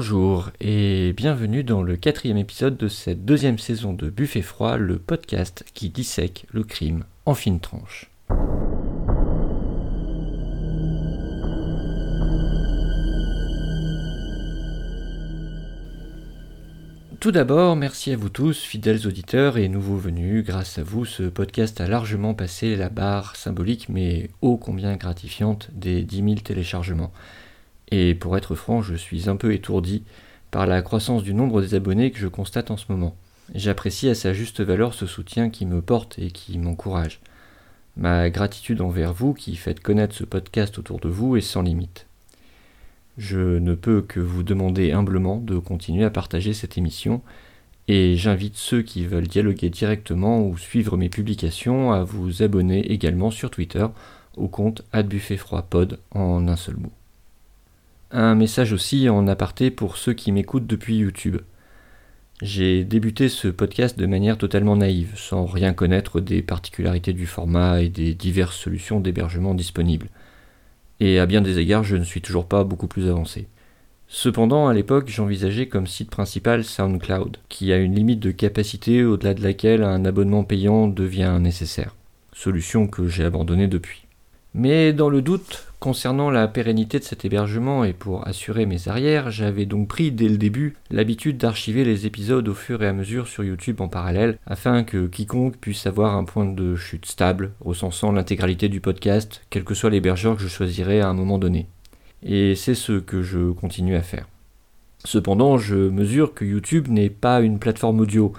Bonjour et bienvenue dans le quatrième épisode de cette deuxième saison de Buffet Froid, le podcast qui dissèque le crime en fine tranche. Tout d'abord, merci à vous tous, fidèles auditeurs et nouveaux venus. Grâce à vous, ce podcast a largement passé la barre symbolique mais ô combien gratifiante des 10 000 téléchargements. Et pour être franc, je suis un peu étourdi par la croissance du nombre des abonnés que je constate en ce moment. J'apprécie à sa juste valeur ce soutien qui me porte et qui m'encourage. Ma gratitude envers vous qui faites connaître ce podcast autour de vous est sans limite. Je ne peux que vous demander humblement de continuer à partager cette émission et j'invite ceux qui veulent dialoguer directement ou suivre mes publications à vous abonner également sur Twitter au compte @buffetfroidpod en un seul mot. Un message aussi en aparté pour ceux qui m'écoutent depuis YouTube. J'ai débuté ce podcast de manière totalement naïve, sans rien connaître des particularités du format et des diverses solutions d'hébergement disponibles. Et à bien des égards, je ne suis toujours pas beaucoup plus avancé. Cependant, à l'époque, j'envisageais comme site principal SoundCloud, qui a une limite de capacité au-delà de laquelle un abonnement payant devient nécessaire. Solution que j'ai abandonnée depuis. Mais dans le doute, concernant la pérennité de cet hébergement et pour assurer mes arrières, j'avais donc pris dès le début l'habitude d'archiver les épisodes au fur et à mesure sur YouTube en parallèle, afin que quiconque puisse avoir un point de chute stable, recensant l'intégralité du podcast, quel que soit l'hébergeur que je choisirais à un moment donné. Et c'est ce que je continue à faire. Cependant, je mesure que YouTube n'est pas une plateforme audio,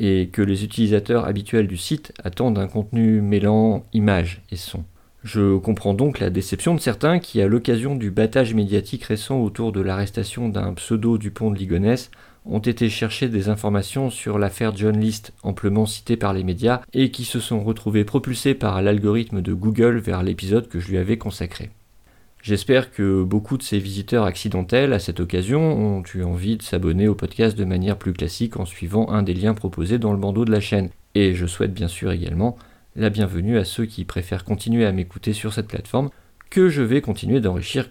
et que les utilisateurs habituels du site attendent un contenu mêlant images et son. Je comprends donc la déception de certains qui, à l'occasion du battage médiatique récent autour de l'arrestation d'un pseudo du pont de Ligonnès, ont été chercher des informations sur l'affaire John List, amplement citée par les médias, et qui se sont retrouvés propulsés par l'algorithme de Google vers l'épisode que je lui avais consacré. J'espère que beaucoup de ces visiteurs accidentels à cette occasion ont eu envie de s'abonner au podcast de manière plus classique en suivant un des liens proposés dans le bandeau de la chaîne, et je souhaite bien sûr également la bienvenue à ceux qui préfèrent continuer à m'écouter sur cette plateforme, que je vais continuer d'enrichir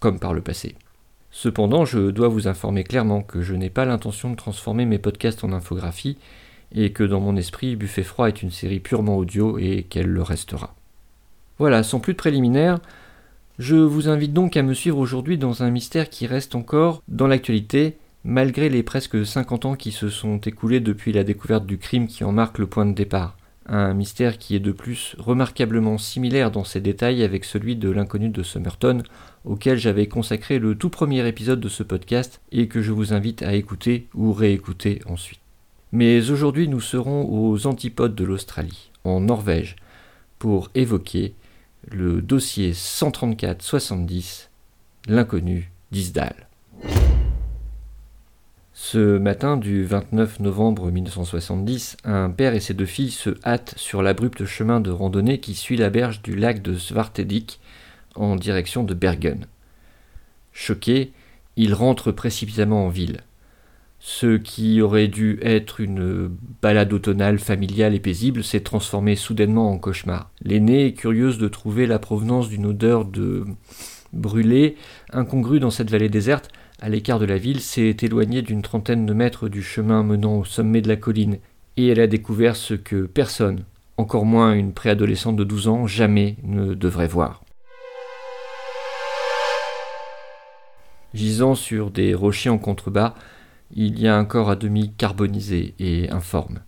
comme par le passé. Cependant, je dois vous informer clairement que je n'ai pas l'intention de transformer mes podcasts en infographie, et que dans mon esprit, Buffet Froid est une série purement audio et qu'elle le restera. Voilà, sans plus de préliminaires, je vous invite donc à me suivre aujourd'hui dans un mystère qui reste encore dans l'actualité, malgré les presque 50 ans qui se sont écoulés depuis la découverte du crime qui en marque le point de départ un mystère qui est de plus remarquablement similaire dans ses détails avec celui de l'inconnu de Somerton, auquel j'avais consacré le tout premier épisode de ce podcast et que je vous invite à écouter ou réécouter ensuite. Mais aujourd'hui nous serons aux antipodes de l'Australie, en Norvège, pour évoquer le dossier 134-70, l'inconnu d'Isdal. Ce matin du 29 novembre 1970, un père et ses deux filles se hâtent sur l'abrupt chemin de randonnée qui suit la berge du lac de Svartedik en direction de Bergen. Choqués, ils rentrent précipitamment en ville. Ce qui aurait dû être une balade automnale familiale et paisible s'est transformé soudainement en cauchemar. L'aînée, curieuse de trouver la provenance d'une odeur de brûlé incongrue dans cette vallée déserte, à l'écart de la ville, s'est éloignée d'une trentaine de mètres du chemin menant au sommet de la colline, et elle a découvert ce que personne, encore moins une préadolescente de 12 ans, jamais ne devrait voir. Gisant sur des rochers en contrebas, il y a un corps à demi carbonisé et informe.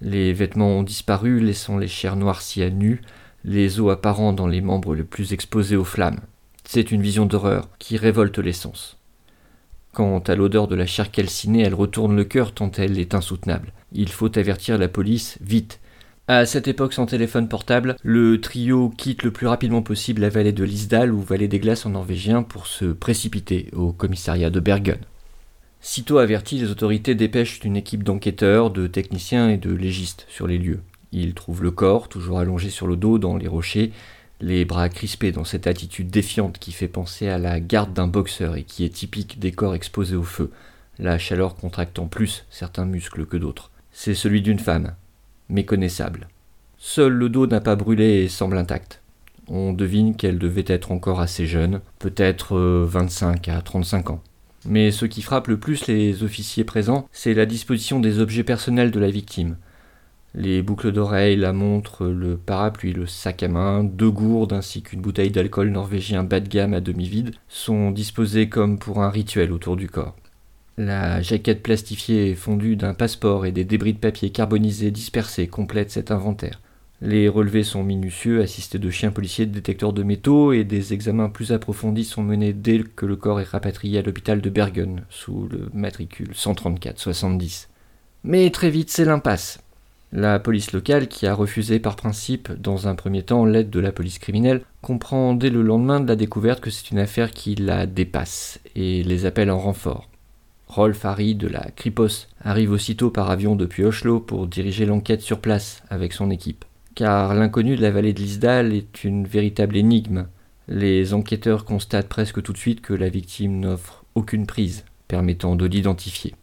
Les vêtements ont disparu, laissant les chairs noircies à nu, les os apparents dans les membres les plus exposés aux flammes. C'est une vision d'horreur qui révolte les sens. Quant à l'odeur de la chair calcinée, elle retourne le cœur tant elle est insoutenable. Il faut avertir la police, vite. À cette époque sans téléphone portable, le trio quitte le plus rapidement possible la vallée de l'Isdal ou vallée des glaces en norvégien pour se précipiter au commissariat de Bergen. Sitôt averti, les autorités dépêchent une équipe d'enquêteurs, de techniciens et de légistes sur les lieux. Ils trouvent le corps, toujours allongé sur le dos dans les rochers, les bras crispés dans cette attitude défiante qui fait penser à la garde d'un boxeur et qui est typique des corps exposés au feu, la chaleur contractant plus certains muscles que d'autres. C'est celui d'une femme, méconnaissable. Seul le dos n'a pas brûlé et semble intact. On devine qu'elle devait être encore assez jeune, peut-être 25 euh, à 35 ans. Mais ce qui frappe le plus les officiers présents, c'est la disposition des objets personnels de la victime. Les boucles d'oreilles, la montre, le parapluie, le sac à main, deux gourdes ainsi qu'une bouteille d'alcool norvégien bas de gamme à demi vide sont disposés comme pour un rituel autour du corps. La jaquette plastifiée fondue d'un passeport et des débris de papier carbonisé dispersés complètent cet inventaire. Les relevés sont minutieux, assistés de chiens policiers, de détecteurs de métaux, et des examens plus approfondis sont menés dès que le corps est rapatrié à l'hôpital de Bergen, sous le matricule 134-70. Mais très vite, c'est l'impasse. La police locale, qui a refusé par principe, dans un premier temps, l'aide de la police criminelle, comprend dès le lendemain de la découverte que c'est une affaire qui la dépasse et les appelle en renfort. Rolf Harry de la Kripos arrive aussitôt par avion depuis Oslo pour diriger l'enquête sur place avec son équipe. Car l'inconnu de la vallée de l'Isdal est une véritable énigme. Les enquêteurs constatent presque tout de suite que la victime n'offre aucune prise permettant de l'identifier.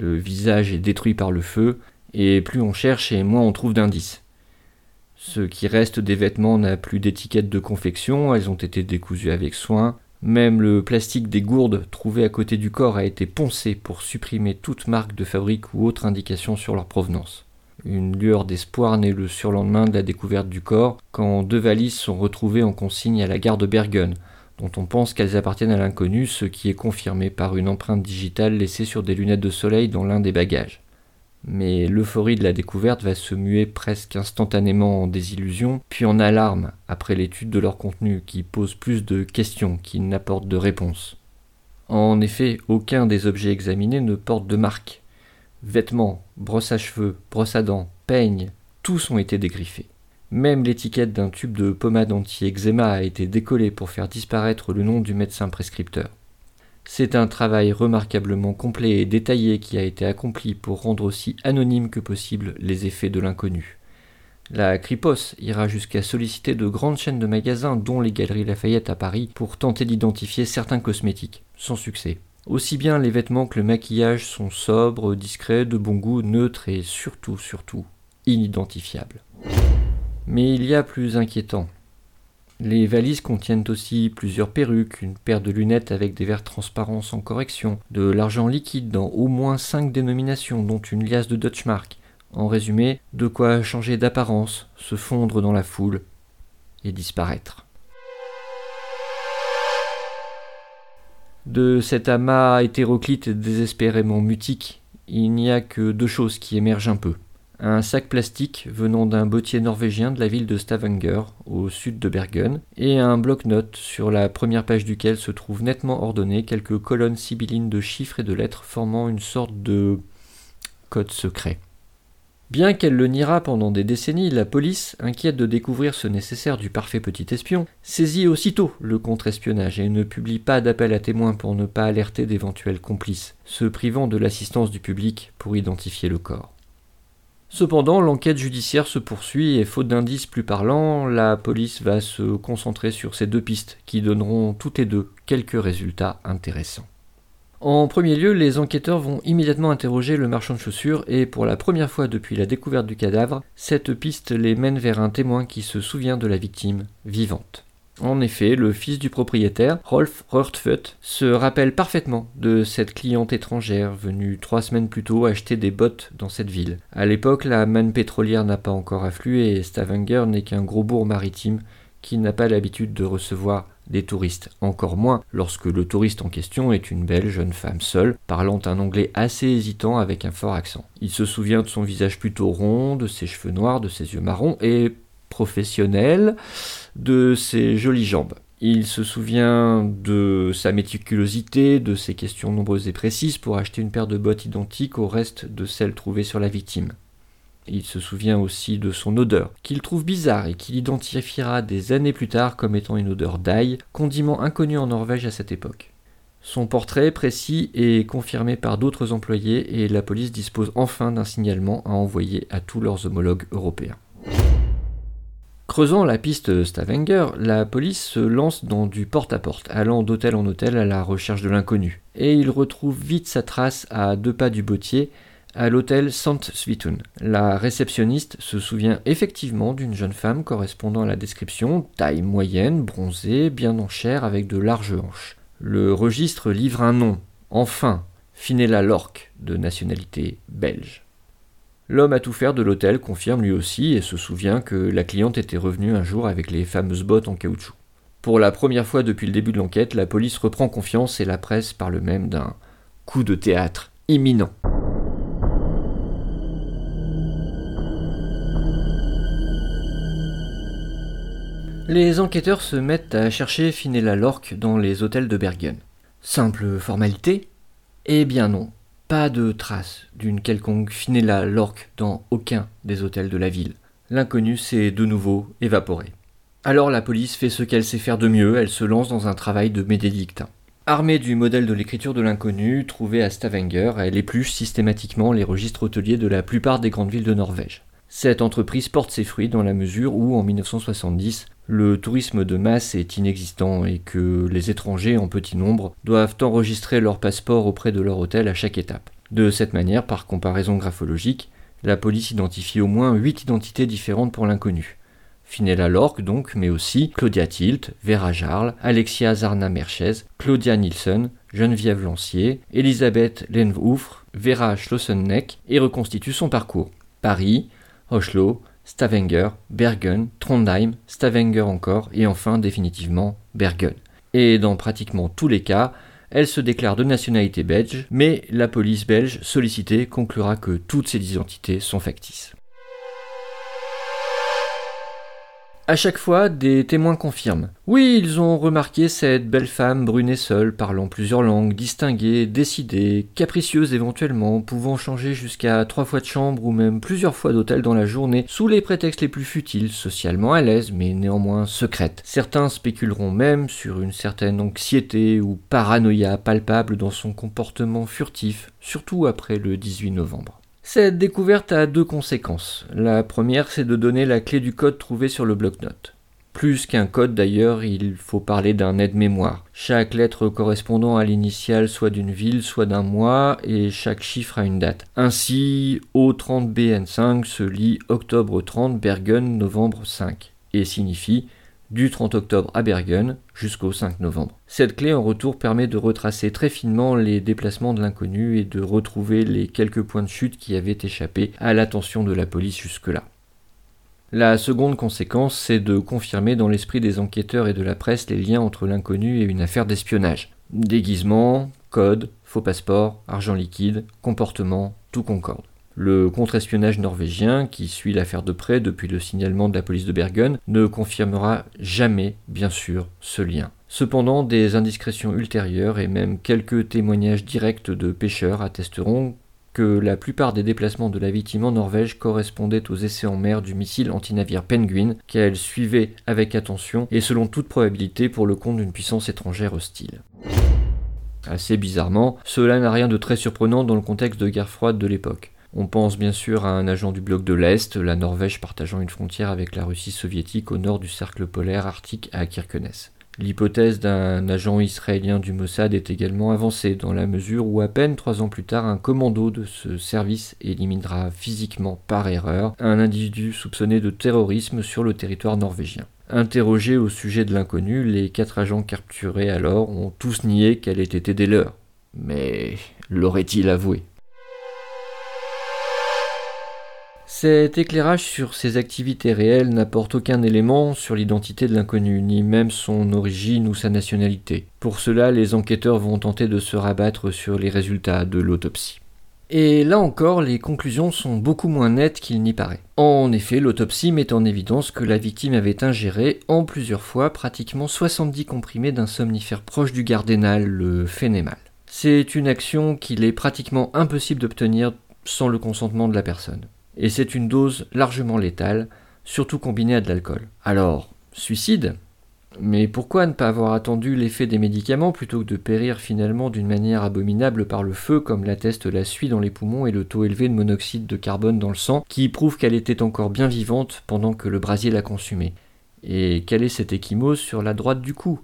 Le visage est détruit par le feu, et plus on cherche et moins on trouve d'indices. Ce qui reste des vêtements n'a plus d'étiquette de confection, elles ont été décousues avec soin. Même le plastique des gourdes trouvées à côté du corps a été poncé pour supprimer toute marque de fabrique ou autre indication sur leur provenance. Une lueur d'espoir naît le surlendemain de la découverte du corps, quand deux valises sont retrouvées en consigne à la gare de Bergen, dont on pense qu'elles appartiennent à l'inconnu, ce qui est confirmé par une empreinte digitale laissée sur des lunettes de soleil dans l'un des bagages. Mais l'euphorie de la découverte va se muer presque instantanément en désillusion, puis en alarme après l'étude de leur contenu qui pose plus de questions qu'il n'apporte de réponses. En effet, aucun des objets examinés ne porte de marque. Vêtements, brosse à cheveux, brosse à dents, peignes, tous ont été dégriffés. Même l'étiquette d'un tube de pommade anti-eczéma a été décollée pour faire disparaître le nom du médecin prescripteur. C'est un travail remarquablement complet et détaillé qui a été accompli pour rendre aussi anonyme que possible les effets de l'inconnu. La Cripos ira jusqu'à solliciter de grandes chaînes de magasins, dont les Galeries Lafayette à Paris, pour tenter d'identifier certains cosmétiques, sans succès. Aussi bien les vêtements que le maquillage sont sobres, discrets, de bon goût, neutres et surtout, surtout, inidentifiables. Mais il y a plus inquiétant. Les valises contiennent aussi plusieurs perruques, une paire de lunettes avec des verres transparents sans correction, de l'argent liquide dans au moins cinq dénominations, dont une liasse de Deutschmark. En résumé, de quoi changer d'apparence, se fondre dans la foule et disparaître. De cet amas hétéroclite désespérément mutique, il n'y a que deux choses qui émergent un peu un sac plastique venant d'un bottier norvégien de la ville de Stavanger, au sud de Bergen, et un bloc-notes sur la première page duquel se trouvent nettement ordonnées quelques colonnes sibyllines de chiffres et de lettres formant une sorte de code secret. Bien qu'elle le niera pendant des décennies, la police, inquiète de découvrir ce nécessaire du parfait petit espion, saisit aussitôt le contre-espionnage et ne publie pas d'appel à témoins pour ne pas alerter d'éventuels complices, se privant de l'assistance du public pour identifier le corps. Cependant, l'enquête judiciaire se poursuit et faute d'indices plus parlants, la police va se concentrer sur ces deux pistes qui donneront toutes et deux quelques résultats intéressants. En premier lieu, les enquêteurs vont immédiatement interroger le marchand de chaussures et pour la première fois depuis la découverte du cadavre, cette piste les mène vers un témoin qui se souvient de la victime vivante. En effet, le fils du propriétaire, Rolf Rörtföt, se rappelle parfaitement de cette cliente étrangère venue trois semaines plus tôt acheter des bottes dans cette ville. À l'époque, la manne pétrolière n'a pas encore afflué et Stavanger n'est qu'un gros bourg maritime qui n'a pas l'habitude de recevoir des touristes, encore moins lorsque le touriste en question est une belle jeune femme seule, parlant un anglais assez hésitant avec un fort accent. Il se souvient de son visage plutôt rond, de ses cheveux noirs, de ses yeux marrons et professionnel, de ses jolies jambes. Il se souvient de sa méticulosité, de ses questions nombreuses et précises pour acheter une paire de bottes identiques au reste de celles trouvées sur la victime. Il se souvient aussi de son odeur, qu'il trouve bizarre et qu'il identifiera des années plus tard comme étant une odeur d'ail, condiment inconnu en Norvège à cette époque. Son portrait précis est confirmé par d'autres employés et la police dispose enfin d'un signalement à envoyer à tous leurs homologues européens. Creusant la piste Stavanger, la police se lance dans du porte-à-porte, allant d'hôtel en hôtel à la recherche de l'inconnu. Et il retrouve vite sa trace à deux pas du bottier, à l'hôtel Sant Svitun. La réceptionniste se souvient effectivement d'une jeune femme correspondant à la description, taille moyenne, bronzée, bien en chair, avec de larges hanches. Le registre livre un nom, Enfin, Finella Lorque, de nationalité belge. L'homme à tout faire de l'hôtel confirme lui aussi et se souvient que la cliente était revenue un jour avec les fameuses bottes en caoutchouc. Pour la première fois depuis le début de l'enquête, la police reprend confiance et la presse parle même d'un coup de théâtre imminent. Les enquêteurs se mettent à chercher Finella Lorque dans les hôtels de Bergen. Simple formalité Eh bien non, pas de trace d'une quelconque Finella Lorque dans aucun des hôtels de la ville. L'inconnu s'est de nouveau évaporé. Alors la police fait ce qu'elle sait faire de mieux, elle se lance dans un travail de médédictin. Armée du modèle de l'écriture de l'inconnu trouvé à Stavanger, elle épluche systématiquement les registres hôteliers de la plupart des grandes villes de Norvège. Cette entreprise porte ses fruits dans la mesure où, en 1970, le tourisme de masse est inexistant et que les étrangers en petit nombre doivent enregistrer leur passeport auprès de leur hôtel à chaque étape. De cette manière, par comparaison graphologique, la police identifie au moins 8 identités différentes pour l'inconnu. Finella Lorque donc, mais aussi Claudia Tilt, Vera Jarl, Alexia Zarna Merchez, Claudia Nielsen, Geneviève Lancier, Elisabeth Lenvoufre, Vera Schlossenneck et reconstitue son parcours. Paris, Stavanger, Bergen, Trondheim, Stavanger encore, et enfin définitivement Bergen. Et dans pratiquement tous les cas, elle se déclare de nationalité belge, mais la police belge sollicitée conclura que toutes ces identités sont factices. À chaque fois, des témoins confirment. Oui, ils ont remarqué cette belle femme brune et seule, parlant plusieurs langues, distinguée, décidée, capricieuse éventuellement, pouvant changer jusqu'à trois fois de chambre ou même plusieurs fois d'hôtel dans la journée, sous les prétextes les plus futiles, socialement à l'aise, mais néanmoins secrète. Certains spéculeront même sur une certaine anxiété ou paranoïa palpable dans son comportement furtif, surtout après le 18 novembre. Cette découverte a deux conséquences. La première, c'est de donner la clé du code trouvé sur le bloc-notes. Plus qu'un code d'ailleurs, il faut parler d'un aide-mémoire. Chaque lettre correspondant à l'initiale soit d'une ville, soit d'un mois, et chaque chiffre a une date. Ainsi, O30BN5 se lit octobre 30, Bergen, novembre 5, et signifie du 30 octobre à Bergen jusqu'au 5 novembre. Cette clé en retour permet de retracer très finement les déplacements de l'inconnu et de retrouver les quelques points de chute qui avaient échappé à l'attention de la police jusque-là. La seconde conséquence, c'est de confirmer dans l'esprit des enquêteurs et de la presse les liens entre l'inconnu et une affaire d'espionnage. Déguisement, code, faux passeport, argent liquide, comportement, tout concorde. Le contre-espionnage norvégien, qui suit l'affaire de près depuis le signalement de la police de Bergen, ne confirmera jamais, bien sûr, ce lien. Cependant, des indiscrétions ultérieures et même quelques témoignages directs de pêcheurs attesteront que la plupart des déplacements de la victime en Norvège correspondaient aux essais en mer du missile antinavire Penguin qu'elle suivait avec attention et selon toute probabilité pour le compte d'une puissance étrangère hostile. Assez bizarrement, cela n'a rien de très surprenant dans le contexte de guerre froide de l'époque. On pense bien sûr à un agent du bloc de l'Est, la Norvège partageant une frontière avec la Russie soviétique au nord du cercle polaire arctique à Kirkenes. L'hypothèse d'un agent israélien du Mossad est également avancée, dans la mesure où à peine trois ans plus tard, un commando de ce service éliminera physiquement par erreur un individu soupçonné de terrorisme sur le territoire norvégien. Interrogés au sujet de l'inconnu, les quatre agents capturés alors ont tous nié qu'elle ait été des leurs. Mais l'aurait-il avoué? Cet éclairage sur ses activités réelles n'apporte aucun élément sur l'identité de l'inconnu, ni même son origine ou sa nationalité. Pour cela, les enquêteurs vont tenter de se rabattre sur les résultats de l'autopsie. Et là encore, les conclusions sont beaucoup moins nettes qu'il n'y paraît. En effet, l'autopsie met en évidence que la victime avait ingéré en plusieurs fois pratiquement 70 comprimés d'un somnifère proche du gardénal, le phénémal. C'est une action qu'il est pratiquement impossible d'obtenir sans le consentement de la personne et c'est une dose largement létale, surtout combinée à de l'alcool. Alors, suicide? Mais pourquoi ne pas avoir attendu l'effet des médicaments plutôt que de périr finalement d'une manière abominable par le feu, comme l'atteste la suie dans les poumons et le taux élevé de monoxyde de carbone dans le sang, qui prouve qu'elle était encore bien vivante pendant que le brasier la consumait Et quelle est cette échymose sur la droite du cou?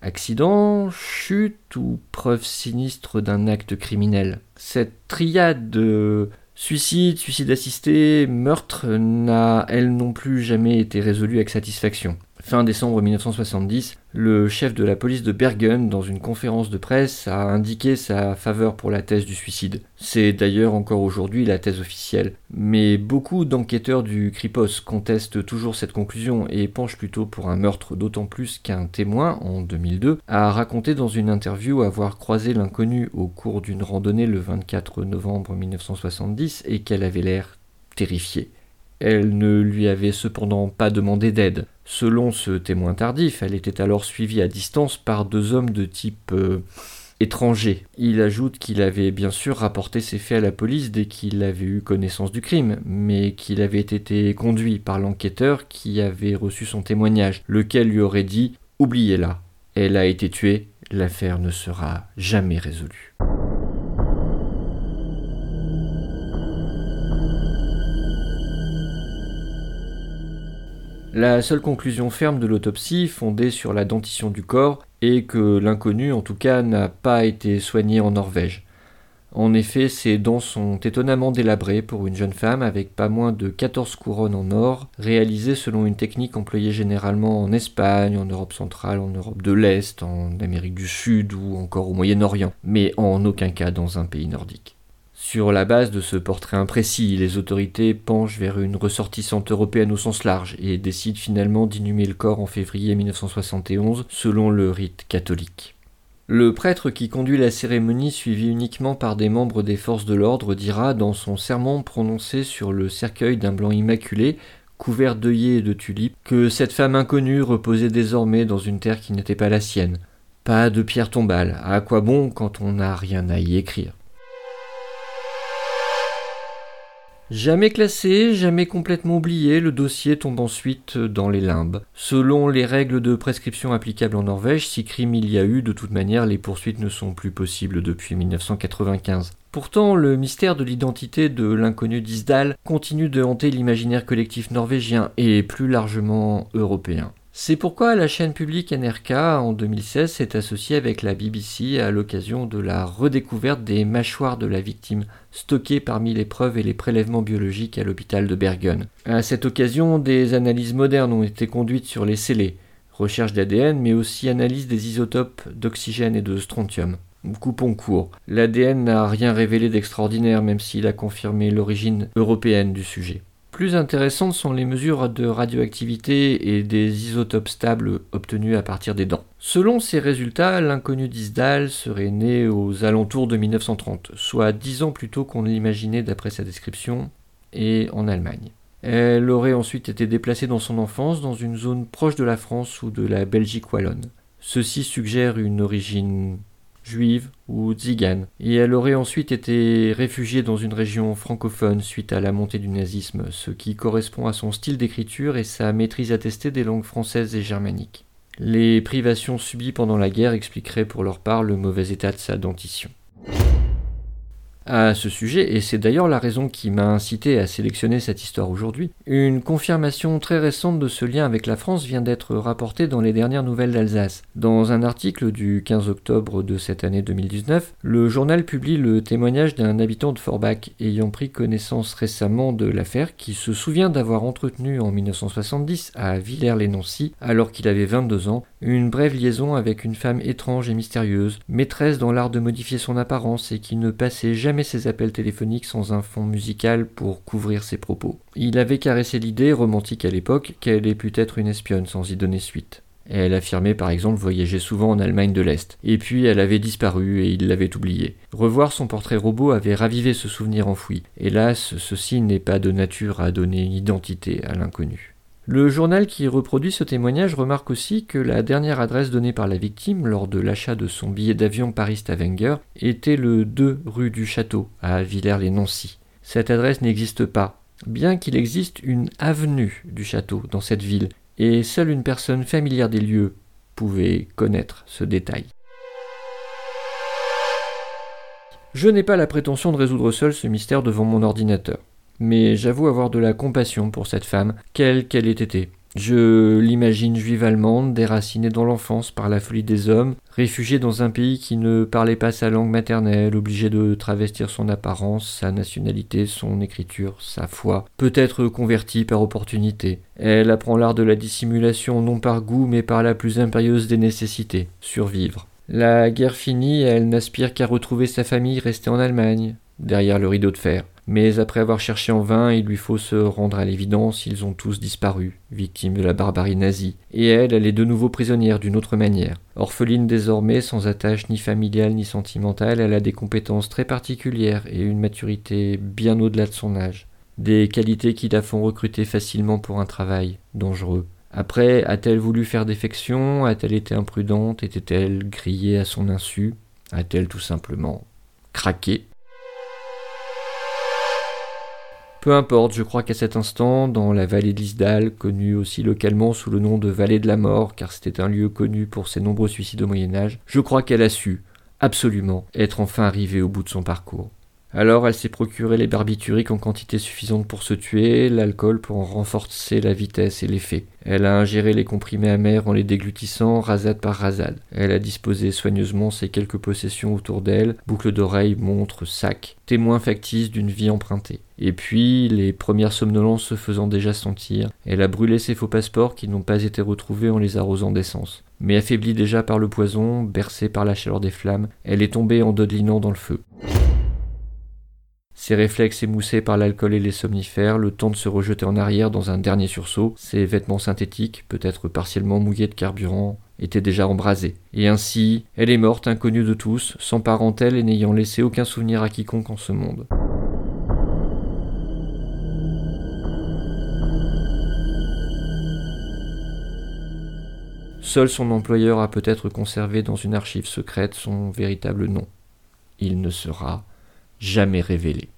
Accident, chute ou preuve sinistre d'un acte criminel? Cette triade de Suicide, suicide assisté, meurtre n'a, elle non plus, jamais été résolue avec satisfaction. Fin décembre 1970, le chef de la police de Bergen, dans une conférence de presse, a indiqué sa faveur pour la thèse du suicide. C'est d'ailleurs encore aujourd'hui la thèse officielle. Mais beaucoup d'enquêteurs du Kripos contestent toujours cette conclusion et penchent plutôt pour un meurtre, d'autant plus qu'un témoin, en 2002, a raconté dans une interview avoir croisé l'inconnu au cours d'une randonnée le 24 novembre 1970 et qu'elle avait l'air terrifiée. Elle ne lui avait cependant pas demandé d'aide. Selon ce témoin tardif, elle était alors suivie à distance par deux hommes de type euh, étranger. Il ajoute qu'il avait bien sûr rapporté ses faits à la police dès qu'il avait eu connaissance du crime, mais qu'il avait été conduit par l'enquêteur qui avait reçu son témoignage, lequel lui aurait dit Oubliez-la, elle a été tuée, l'affaire ne sera jamais résolue. La seule conclusion ferme de l'autopsie, fondée sur la dentition du corps, est que l'inconnu, en tout cas, n'a pas été soigné en Norvège. En effet, ses dents sont étonnamment délabrées pour une jeune femme avec pas moins de 14 couronnes en or, réalisées selon une technique employée généralement en Espagne, en Europe centrale, en Europe de l'Est, en Amérique du Sud ou encore au Moyen-Orient, mais en aucun cas dans un pays nordique. Sur la base de ce portrait imprécis, les autorités penchent vers une ressortissante européenne au sens large et décident finalement d'inhumer le corps en février 1971 selon le rite catholique. Le prêtre qui conduit la cérémonie, suivi uniquement par des membres des forces de l'ordre, dira dans son sermon prononcé sur le cercueil d'un blanc immaculé, couvert d'œillets et de tulipes, que cette femme inconnue reposait désormais dans une terre qui n'était pas la sienne. Pas de pierre tombale, à quoi bon quand on n'a rien à y écrire? Jamais classé, jamais complètement oublié, le dossier tombe ensuite dans les limbes. Selon les règles de prescription applicables en Norvège, si crime il y a eu, de toute manière, les poursuites ne sont plus possibles depuis 1995. Pourtant, le mystère de l'identité de l'inconnu d'Isdal continue de hanter l'imaginaire collectif norvégien et plus largement européen. C'est pourquoi la chaîne publique NRK en 2016 s'est associée avec la BBC à l'occasion de la redécouverte des mâchoires de la victime stockées parmi les preuves et les prélèvements biologiques à l'hôpital de Bergen. À cette occasion, des analyses modernes ont été conduites sur les scellés, recherche d'ADN mais aussi analyse des isotopes d'oxygène et de strontium. Coupons court. L'ADN n'a rien révélé d'extraordinaire même s'il a confirmé l'origine européenne du sujet. Plus intéressantes sont les mesures de radioactivité et des isotopes stables obtenus à partir des dents. Selon ces résultats, l'inconnu d'Isdal serait né aux alentours de 1930, soit dix ans plus tôt qu'on l'imaginait d'après sa description, et en Allemagne. Elle aurait ensuite été déplacée dans son enfance dans une zone proche de la France ou de la Belgique wallonne. Ceci suggère une origine juive ou tzigane, et elle aurait ensuite été réfugiée dans une région francophone suite à la montée du nazisme, ce qui correspond à son style d'écriture et sa maîtrise attestée des langues françaises et germaniques. Les privations subies pendant la guerre expliqueraient pour leur part le mauvais état de sa dentition à ce sujet, et c'est d'ailleurs la raison qui m'a incité à sélectionner cette histoire aujourd'hui. Une confirmation très récente de ce lien avec la France vient d'être rapportée dans les dernières nouvelles d'Alsace. Dans un article du 15 octobre de cette année 2019, le journal publie le témoignage d'un habitant de Forbach ayant pris connaissance récemment de l'affaire qui se souvient d'avoir entretenu en 1970 à Villers-les-Nancy, alors qu'il avait 22 ans, une brève liaison avec une femme étrange et mystérieuse, maîtresse dans l'art de modifier son apparence et qui ne passait jamais ses appels téléphoniques sans un fond musical pour couvrir ses propos. Il avait caressé l'idée, romantique à l'époque, qu'elle ait pu être une espionne sans y donner suite. Elle affirmait par exemple voyager souvent en Allemagne de l'Est. Et puis elle avait disparu et il l'avait oublié. Revoir son portrait robot avait ravivé ce souvenir enfoui. Hélas, ceci n'est pas de nature à donner une identité à l'inconnu. Le journal qui reproduit ce témoignage remarque aussi que la dernière adresse donnée par la victime lors de l'achat de son billet d'avion Paris-Stavanger était le 2 rue du Château, à Villers-les-Nancy. Cette adresse n'existe pas, bien qu'il existe une avenue du château dans cette ville, et seule une personne familière des lieux pouvait connaître ce détail. Je n'ai pas la prétention de résoudre seul ce mystère devant mon ordinateur mais j'avoue avoir de la compassion pour cette femme, quelle qu'elle ait été. Je l'imagine juive allemande, déracinée dans l'enfance par la folie des hommes, réfugiée dans un pays qui ne parlait pas sa langue maternelle, obligée de travestir son apparence, sa nationalité, son écriture, sa foi, peut-être convertie par opportunité. Elle apprend l'art de la dissimulation non par goût mais par la plus impérieuse des nécessités, survivre. La guerre finie, elle n'aspire qu'à retrouver sa famille restée en Allemagne, derrière le rideau de fer. Mais après avoir cherché en vain, il lui faut se rendre à l'évidence, ils ont tous disparu, victimes de la barbarie nazie. Et elle, elle est de nouveau prisonnière d'une autre manière. Orpheline désormais, sans attache ni familiale ni sentimentale, elle a des compétences très particulières et une maturité bien au-delà de son âge. Des qualités qui la font recruter facilement pour un travail dangereux. Après, a-t-elle voulu faire défection? A-t-elle été imprudente? Était-elle grillée à son insu? A-t-elle tout simplement craqué? Peu importe, je crois qu'à cet instant, dans la vallée d'Isdal, connue aussi localement sous le nom de vallée de la mort, car c'était un lieu connu pour ses nombreux suicides au Moyen Âge, je crois qu'elle a su, absolument, être enfin arrivée au bout de son parcours. Alors elle s'est procuré les barbituriques en quantité suffisante pour se tuer, l'alcool pour en renforcer la vitesse et l'effet. Elle a ingéré les comprimés amers en les déglutissant rasade par rasade. Elle a disposé soigneusement ses quelques possessions autour d'elle, boucles d'oreilles, montres, sacs, témoins factices d'une vie empruntée. Et puis, les premières somnolences se faisant déjà sentir, elle a brûlé ses faux passeports qui n'ont pas été retrouvés en les arrosant d'essence. Mais affaiblie déjà par le poison, bercée par la chaleur des flammes, elle est tombée en dodelinant dans le feu. Ses réflexes émoussés par l'alcool et les somnifères, le temps de se rejeter en arrière dans un dernier sursaut, ses vêtements synthétiques, peut-être partiellement mouillés de carburant, étaient déjà embrasés. Et ainsi, elle est morte, inconnue de tous, sans parentèle et n'ayant laissé aucun souvenir à quiconque en ce monde. Seul son employeur a peut-être conservé dans une archive secrète son véritable nom. Il ne sera jamais révélé.